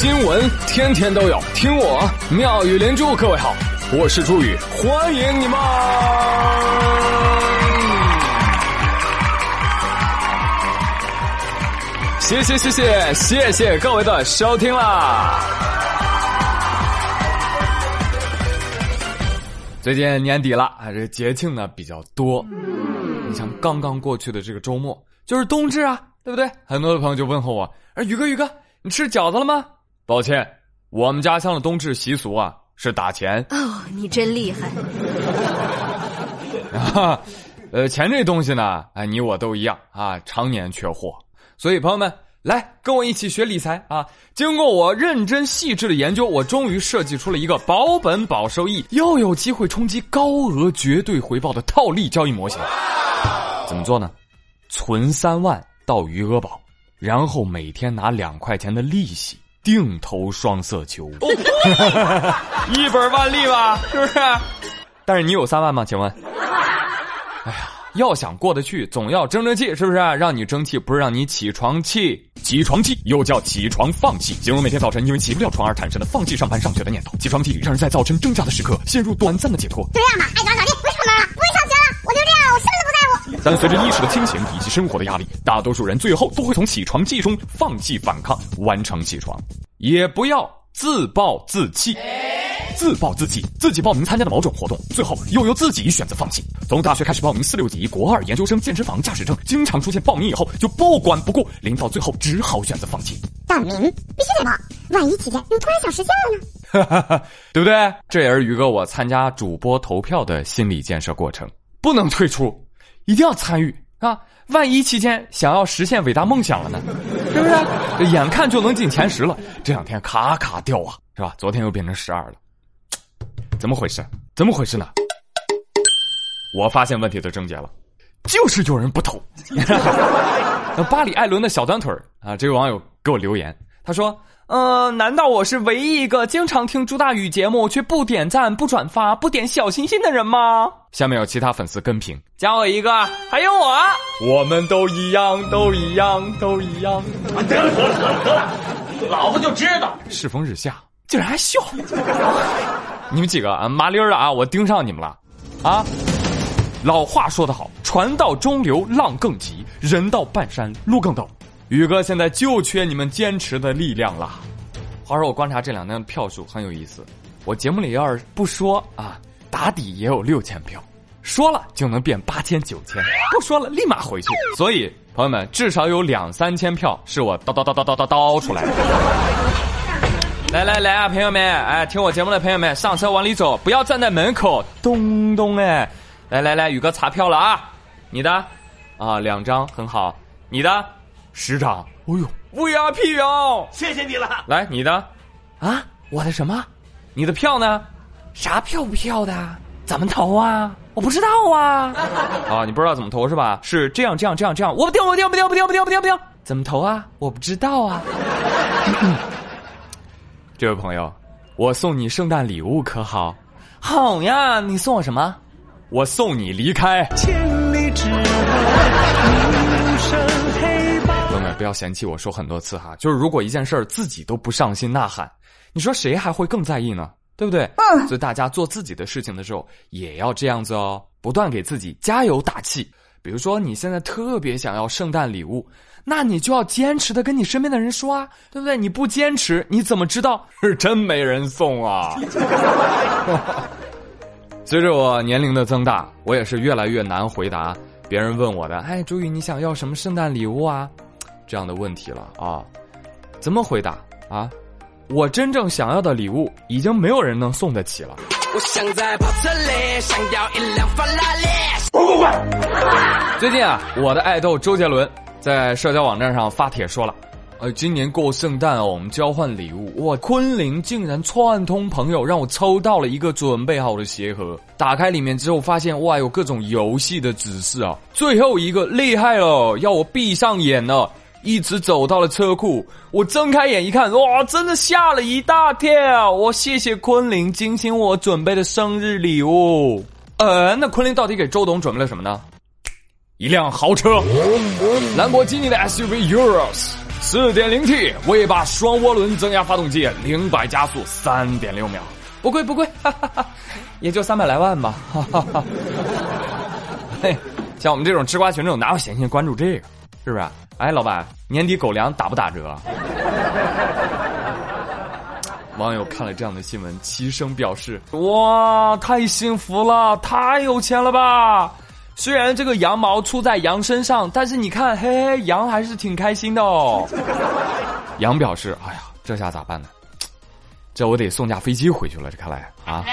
新闻天天都有，听我妙语连珠。各位好，我是朱宇，欢迎你们！谢谢谢谢谢谢各位的收听啦！最近年底了啊，这节庆呢比较多。你像刚刚过去的这个周末，就是冬至啊，对不对？很多的朋友就问候我，哎，宇哥宇哥，你吃饺子了吗？抱歉，我们家乡的冬至习俗啊是打钱。哦，你真厉害！啊，呃，钱这东西呢，哎，你我都一样啊，常年缺货。所以朋友们，来跟我一起学理财啊！经过我认真细致的研究，我终于设计出了一个保本保收益，又有机会冲击高额绝对回报的套利交易模型。怎么做呢？存三万到余额宝，然后每天拿两块钱的利息。定投双色球，一本万利吧，是不是？但是你有三万吗？请问？哎呀，要想过得去，总要争争气，是不是？让你争气，不是让你起床气。起床气又叫起床放弃，形容每天早晨因为起不了床而产生的放弃上班上学的念头。起床气让人在早晨挣扎的时刻陷入短暂的解脱。就这样吧，爱咋咋地，不出门了，不我就这样，我什么都不在乎。但随着意识的清醒以及生活的压力，大多数人最后都会从起床气中放弃反抗，完成起床。也不要自暴自弃，自暴自弃，自己报名参加的某种活动，最后又由自己选择放弃。从大学开始报名四六级、国二研究生、健身房、驾驶证，经常出现报名以后就不管不顾，临到最后只好选择放弃。报名必须得报，万一期间又突然想实现了呢？哈哈哈对不对？这也是宇哥我参加主播投票的心理建设过程，不能退出，一定要参与啊！万一期间想要实现伟大梦想了呢？是不是？这眼看就能进前十了，这两天卡卡掉啊，是吧？昨天又变成十二了，怎么回事？怎么回事呢？我发现问题的症结了，就是有人不投。那巴里·艾伦的小短腿啊，这位网友给我留言，他说。呃，难道我是唯一一个经常听朱大宇节目却不点赞、不转发、不点小心心的人吗？下面有其他粉丝跟评，加我一个，还有我，我们都一样，都一样，都一样。得了得了得了，老子就知道，世风日下，竟然还笑。你们几个啊，麻溜儿的啊，我盯上你们了，啊！老话说得好，船到中流浪更急，人到半山路更陡。宇哥现在就缺你们坚持的力量了。话说我观察这两天的票数很有意思，我节目里要是不说啊，打底也有六千票，说了就能变八千九千，不说了立马回去。所以朋友们，至少有两三千票是我叨叨叨叨叨叨叨出来的。来来来啊，朋友们，哎，听我节目的朋友们，上车往里走，不要站在门口，咚咚哎，来来来，宇哥查票了啊，你的啊两张很好，你的。十张，哎呦，VIP 票，谢谢你了。来，你的，啊，我的什么？你的票呢？啥票不票的？怎么投啊？我不知道啊。啊，你不知道怎么投是吧？是这样，这样，这样，这样。我不丢，不丢，不掉，不掉，不掉，不掉，不掉。怎么投啊？我不知道啊。这位朋友，我送你圣诞礼物可好？好呀，你送我什么？我送你离开。千里之不要嫌弃我说很多次哈，就是如果一件事儿自己都不上心呐喊，你说谁还会更在意呢？对不对？嗯。所以大家做自己的事情的时候也要这样子哦，不断给自己加油打气。比如说你现在特别想要圣诞礼物，那你就要坚持的跟你身边的人说啊，对不对？你不坚持，你怎么知道 是真没人送啊？随着我年龄的增大，我也是越来越难回答别人问我的，哎，朱宇，你想要什么圣诞礼物啊？这样的问题了啊，怎么回答啊？我真正想要的礼物，已经没有人能送得起了。我想在跑车里想要一辆法拉利。滚滚滚！最近啊，我的爱豆周杰伦在社交网站上发帖说了。呃，今年过圣诞哦，我们交换礼物哇！昆凌竟然串通朋友让我抽到了一个准备好的鞋盒，打开里面之后发现哇，有各种游戏的指示啊！最后一个厉害了，要我闭上眼了，一直走到了车库，我睁开眼一看，哇，真的吓了一大跳！我谢谢昆凌精心我准备的生日礼物。呃，那昆凌到底给周董准备了什么呢？一辆豪车，兰博基尼的 SUV Urus。四点零 T 尾巴双涡轮增压发动机，零百加速三点六秒，不贵不贵，哈哈哈，也就三百来万吧。哈哈哈。嘿，像我们这种吃瓜群众哪有闲心关注这个？是不是？哎，老板，年底狗粮打不打折？网友看了这样的新闻，齐声表示：哇，太幸福了，太有钱了吧！虽然这个羊毛出在羊身上，但是你看，嘿嘿，羊还是挺开心的哦。羊表示：哎呀，这下咋办呢？这我得送架飞机回去了。这看来啊，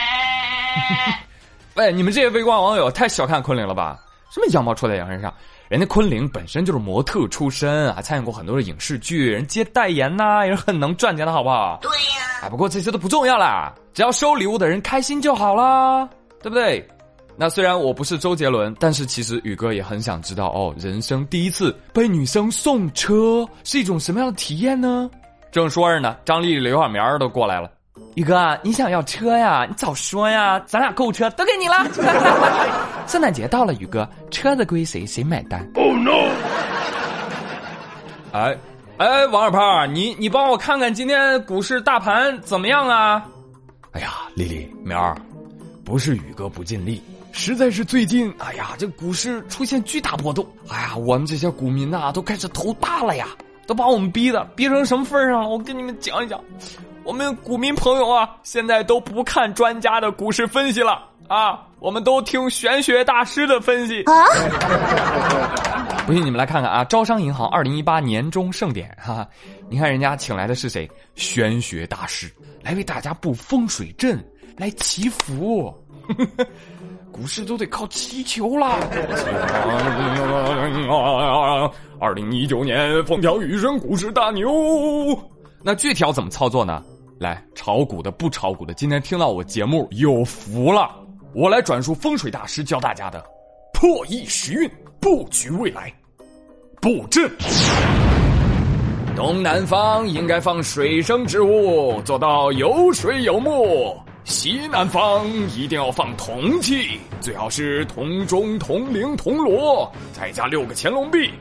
喂，你们这些微观网友太小看昆凌了吧？什么羊毛出在羊身上？人家昆凌本身就是模特出身，还参演过很多的影视剧，人接代言呐，也是很能赚钱的，好不好？对呀。哎，不过这些都不重要啦，只要收礼物的人开心就好啦，对不对？那虽然我不是周杰伦，但是其实宇哥也很想知道哦，人生第一次被女生送车是一种什么样的体验呢？正说着呢，张丽、刘小明都过来了。宇哥，你想要车呀？你早说呀，咱俩购物车都给你了。圣诞节到了，宇哥，车子归谁？谁买单？Oh no！哎哎，王二胖，你你帮我看看今天股市大盘怎么样啊？哎呀，丽丽苗儿，不是宇哥不尽力。实在是最近，哎呀，这股市出现巨大波动，哎呀，我们这些股民呐，都开始头大了呀，都把我们逼的逼成什么份上了？我跟你们讲一讲，我们股民朋友啊，现在都不看专家的股市分析了啊，我们都听玄学大师的分析。啊！不信你们来看看啊，招商银行二零一八年终盛典，哈哈，你看人家请来的是谁？玄学大师来为大家布风水阵，来祈福。股市都得靠祈求啦！二零一九年风调雨顺，股市大牛。那具体要怎么操作呢？来，炒股的、不炒股的，今天听到我节目有福了。我来转述风水大师教大家的破译时运布局未来布阵。东南方应该放水生植物，做到有水有木。西南方一定要放铜器，最好是铜钟、铜铃、铜锣，再加六个乾隆币。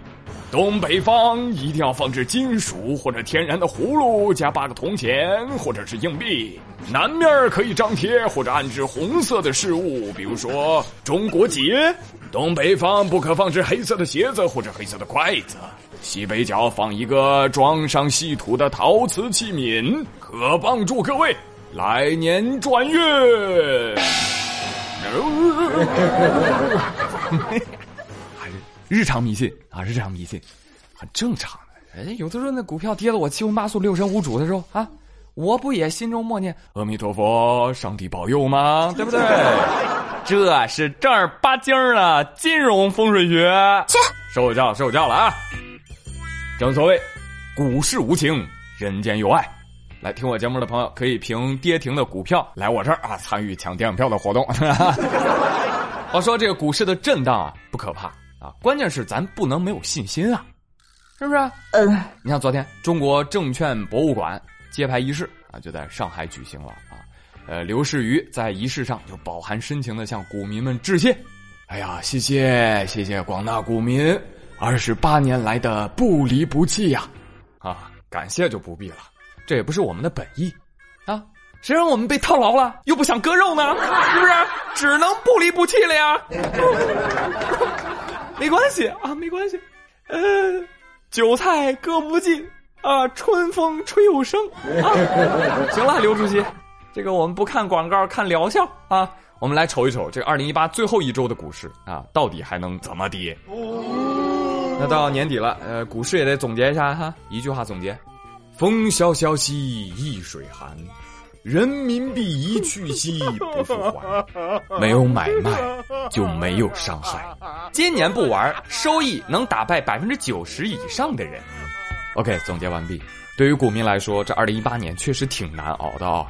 东北方一定要放置金属或者天然的葫芦，加八个铜钱或者是硬币。南面可以张贴或者安置红色的饰物，比如说中国结。东北方不可放置黑色的鞋子或者黑色的筷子。西北角放一个装上细土的陶瓷器皿，可帮助各位。来年转运，日常迷信啊？日常迷信，很正常的。哎，有的时候那股票跌了，我七荤八素、六神无主的时候啊，我不也心中默念阿弥陀佛，上帝保佑吗？对不对？这是正儿八经的金融风水学。切，受教受教了啊！正所谓，股市无情，人间有爱。来听我节目的朋友，可以凭跌停的股票来我这儿啊，参与抢电影票的活动。我说这个股市的震荡啊，不可怕啊，关键是咱不能没有信心啊，是不是？嗯，你像昨天中国证券博物馆揭牌仪式啊，就在上海举行了啊。呃，刘士余在仪式上就饱含深情的向股民们致谢。哎呀，谢谢谢谢广大股民二十八年来的不离不弃呀！啊，感谢就不必了。这也不是我们的本意，啊，谁让我们被套牢了，又不想割肉呢？是不是？只能不离不弃了呀。没关系啊，没关系。呃，韭菜割不尽啊，春风吹又生啊。行了，刘主席，这个我们不看广告，看疗效啊。我们来瞅一瞅这二零一八最后一周的股市啊，到底还能怎么跌？那到年底了，呃，股市也得总结一下哈，一句话总结。风萧萧兮易水寒，人民币一去兮不复还。没有买卖就没有伤害。今年不玩，收益能打败百分之九十以上的人。OK，总结完毕。对于股民来说，这二零一八年确实挺难熬的啊。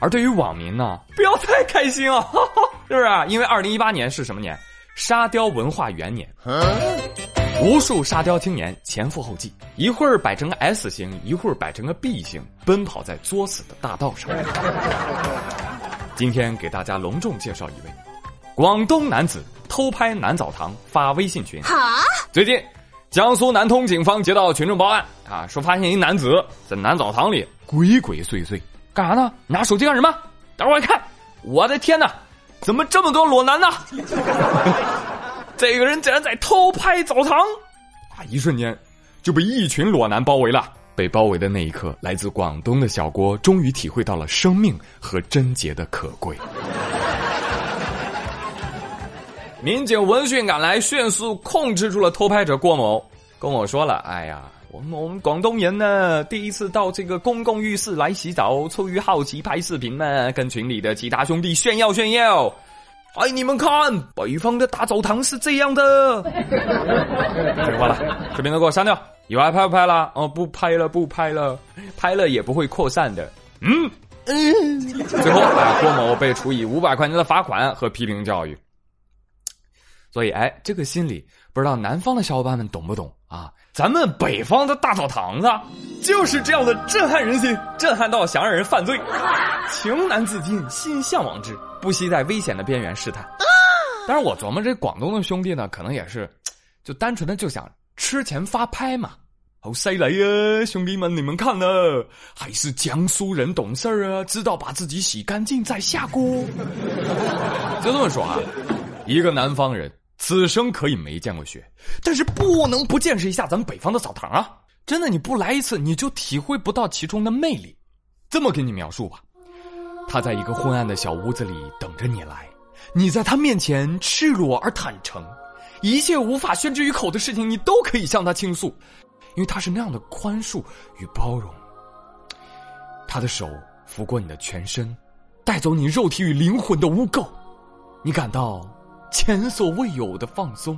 而对于网民呢，不要太开心啊，是不是？因为二零一八年是什么年？沙雕文化元年。无数沙雕青年前赴后继，一会儿摆成个 S 型，一会儿摆成个 B 型，奔跑在作死的大道上。今天给大家隆重介绍一位广东男子偷拍男澡堂发微信群。啊！最近，江苏南通警方接到群众报案啊，说发现一男子在男澡堂里鬼鬼祟祟，干啥呢？拿手机干什么？等会儿一看，我的天哪，怎么这么多裸男呢？这个人竟然在偷拍澡堂啊！一瞬间就被一群裸男包围了。被包围的那一刻，来自广东的小郭终于体会到了生命和贞洁的可贵。民警闻讯赶来，迅速控制住了偷拍者郭某。跟我说了：“哎呀，我们我们广东人呢，第一次到这个公共浴室来洗澡，出于好奇拍视频嘛，跟群里的其他兄弟炫耀炫耀。哎，你们看，北方的大澡堂是这样的。废话了，视频都给我删掉。”以后还拍不拍了？哦，不拍了，不拍了，拍了也不会扩散的。嗯嗯。最后啊，郭某被处以五百块钱的罚款和批评教育。所以，哎，这个心理不知道南方的小伙伴们懂不懂啊？咱们北方的大澡堂子就是这样的震撼人心，震撼到想让人犯罪，情难自禁，心向往之，不惜在危险的边缘试探。但是我琢磨这广东的兄弟呢，可能也是，就单纯的就想。吃钱发拍嘛，好犀利啊！兄弟们，你们看呢，还是江苏人懂事儿啊，知道把自己洗干净再下锅。就这么说啊，一个南方人，此生可以没见过雪，但是不能不见识一下咱们北方的澡堂啊！真的，你不来一次，你就体会不到其中的魅力。这么给你描述吧，他在一个昏暗的小屋子里等着你来，你在他面前赤裸而坦诚。一切无法宣之于口的事情，你都可以向他倾诉，因为他是那样的宽恕与包容。他的手拂过你的全身，带走你肉体与灵魂的污垢，你感到前所未有的放松。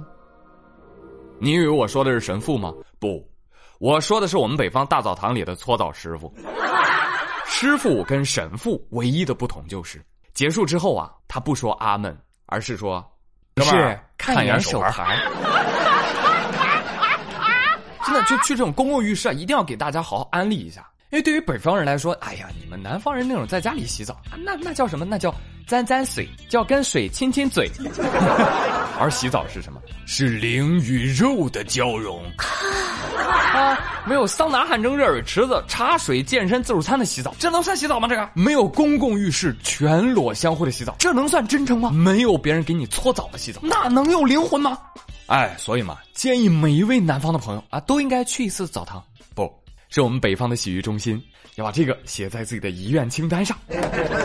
你以为我说的是神父吗？不，我说的是我们北方大澡堂里的搓澡师傅。师傅跟神父唯一的不同就是，结束之后啊，他不说阿门，而是说。是看一眼手牌，真的就去这种公共浴室啊，一定要给大家好好安利一下。因为对于北方人来说，哎呀，你们南方人那种在家里洗澡，那那叫什么？那叫沾沾水，叫跟水亲亲嘴。而洗澡是什么？是灵与肉的交融。啊，没有桑拿、汗蒸、热水池子、茶水、健身、自助餐的洗澡，这能算洗澡吗？这个没有公共浴室全裸相互的洗澡，这能算真诚吗？没有别人给你搓澡的洗澡，那能有灵魂吗？哎，所以嘛，建议每一位南方的朋友啊，都应该去一次澡堂，不是我们北方的洗浴中心，要把这个写在自己的遗愿清单上，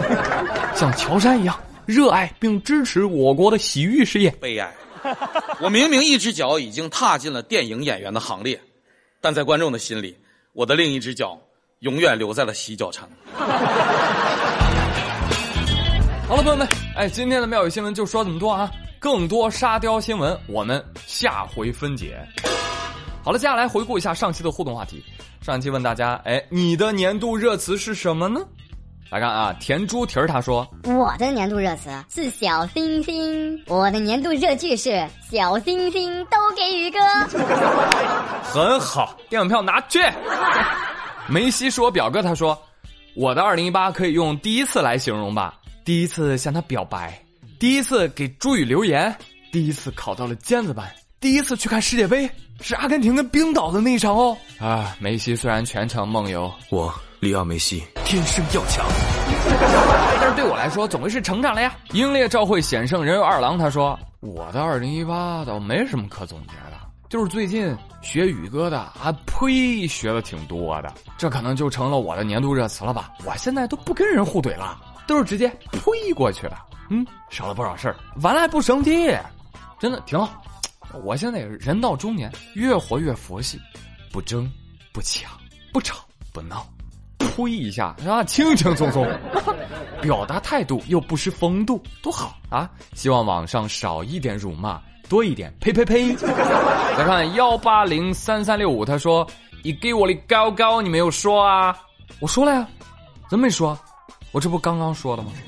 像乔杉一样热爱并支持我国的洗浴事业。悲哀，我明明一只脚已经踏进了电影演员的行列。但在观众的心里，我的另一只脚永远留在了洗脚城。好了，朋友们，哎，今天的妙语新闻就说这么多啊！更多沙雕新闻，我们下回分解。好了，接下来回顾一下上期的互动话题。上期问大家，哎，你的年度热词是什么呢？来看啊，甜猪蹄儿他说：“我的年度热词是小星星，我的年度热剧是小星星都给宇哥。”很好，电影票拿去。梅西是我表哥，他说：“我的二零一八可以用第一次来形容吧，第一次向他表白，第一次给朱宇留言，第一次考到了尖子班，第一次去看世界杯，是阿根廷跟冰岛的那一场哦。”啊，梅西虽然全程梦游，我。里奥梅西天生要强，但是对我来说总归是成长了呀。英烈召会险胜人有二郎，他说：“我的二零一八倒没什么可总结的，就是最近学宇哥的啊呸学的挺多的，这可能就成了我的年度热词了吧。我现在都不跟人互怼了，都是直接呸过去了。嗯，少了不少事儿，完了还不生气，真的挺好。我现在人到中年，越活越佛系，不争，不抢，不吵，不闹。”呸一下是吧？轻轻松松，表达态度又不失风度，多好啊！希望网上少一点辱骂，多一点呸呸呸。再看幺八零三三六五，他说：“你给我的高高，你没有说啊？”我说了呀，怎么没说？我这不刚刚说的吗？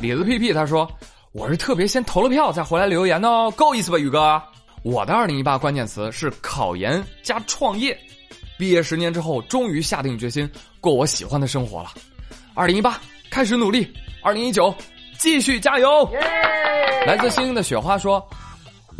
李子屁屁他说：“我是特别先投了票再回来留言的哦，够意思吧，宇哥？我的二零一八关键词是考研加创业。”毕业十年之后，终于下定决心过我喜欢的生活了。二零一八开始努力，二零一九继续加油。来自星星的雪花说：“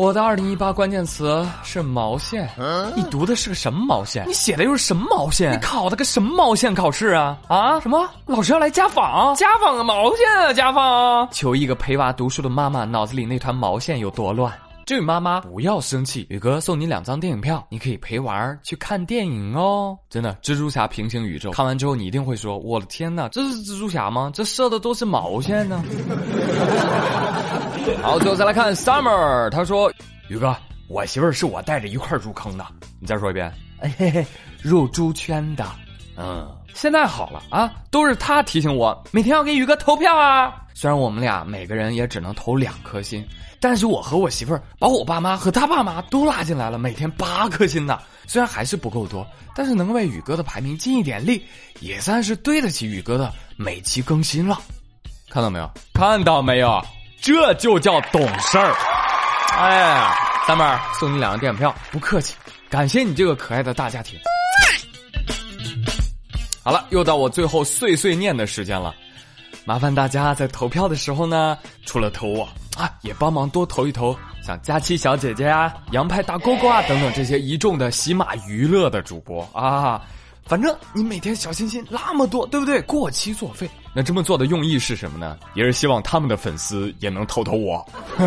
我的二零一八关键词是毛线，你读的是个什么毛线？你写的又是什么毛线？你考的个什么毛线考试啊？啊？什么？老师要来家访？家访个毛线啊？家访？求一个陪娃读书的妈妈脑子里那团毛线有多乱？这位妈妈不要生气，宇哥送你两张电影票，你可以陪娃儿去看电影哦。真的，蜘蛛侠平行宇宙。看完之后，你一定会说：“我的天哪，这是蜘蛛侠吗？这射的都是毛线呢。”好，最后再来看 Summer，他说：“宇哥，我媳妇儿是我带着一块入坑的。你再说一遍，哎嘿嘿，入猪圈的。嗯，现在好了啊，都是他提醒我每天要给宇哥投票啊。虽然我们俩每个人也只能投两颗心，但是我和我媳妇儿把我爸妈和他爸妈都拉进来了，每天八颗心呢。虽然还是不够多，但是能为宇哥的排名尽一点力，也算是对得起宇哥的每期更新了。看到没有？看到没有？”这就叫懂事儿，哎，三妹儿送你两个电影票，不客气，感谢你这个可爱的大家庭。好了，又到我最后碎碎念的时间了，麻烦大家在投票的时候呢，除了投我啊，也帮忙多投一投像佳期小姐姐啊、杨派大哥哥啊等等这些一众的喜马娱乐的主播啊。反正你每天小心心那么多，对不对？过期作废。那这么做的用意是什么呢？也是希望他们的粉丝也能投投我。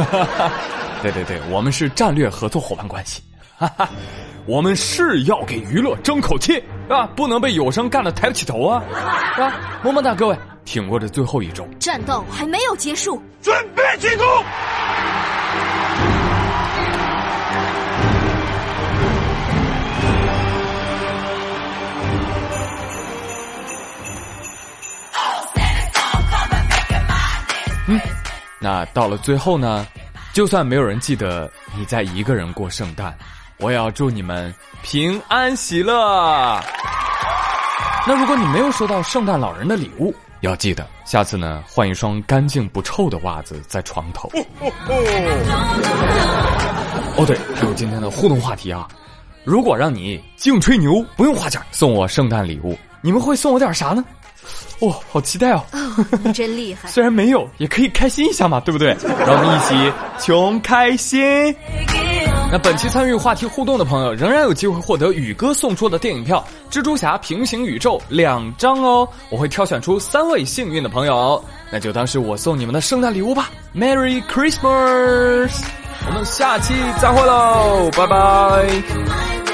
对对对，我们是战略合作伙伴关系。哈哈，我们是要给娱乐争口气啊，不能被有声干的抬不起头啊，是 吧？么么哒，各位，挺过这最后一周，战斗还没有结束，准备进攻。嗯，那到了最后呢，就算没有人记得你在一个人过圣诞，我也要祝你们平安喜乐。那如果你没有收到圣诞老人的礼物，要记得下次呢换一双干净不臭的袜子在床头。哦对，还有今天的互动话题啊，如果让你净吹牛不用花钱送我圣诞礼物，你们会送我点啥呢？哇，好期待哦！你真厉害。虽然没有，也可以开心一下嘛，对不对？让我们一起穷开心。那本期参与话题互动的朋友，仍然有机会获得宇哥送出的电影票《蜘蛛侠：平行宇宙》两张哦。我会挑选出三位幸运的朋友，那就当是我送你们的圣诞礼物吧。Merry Christmas！我们下期再会喽，拜拜。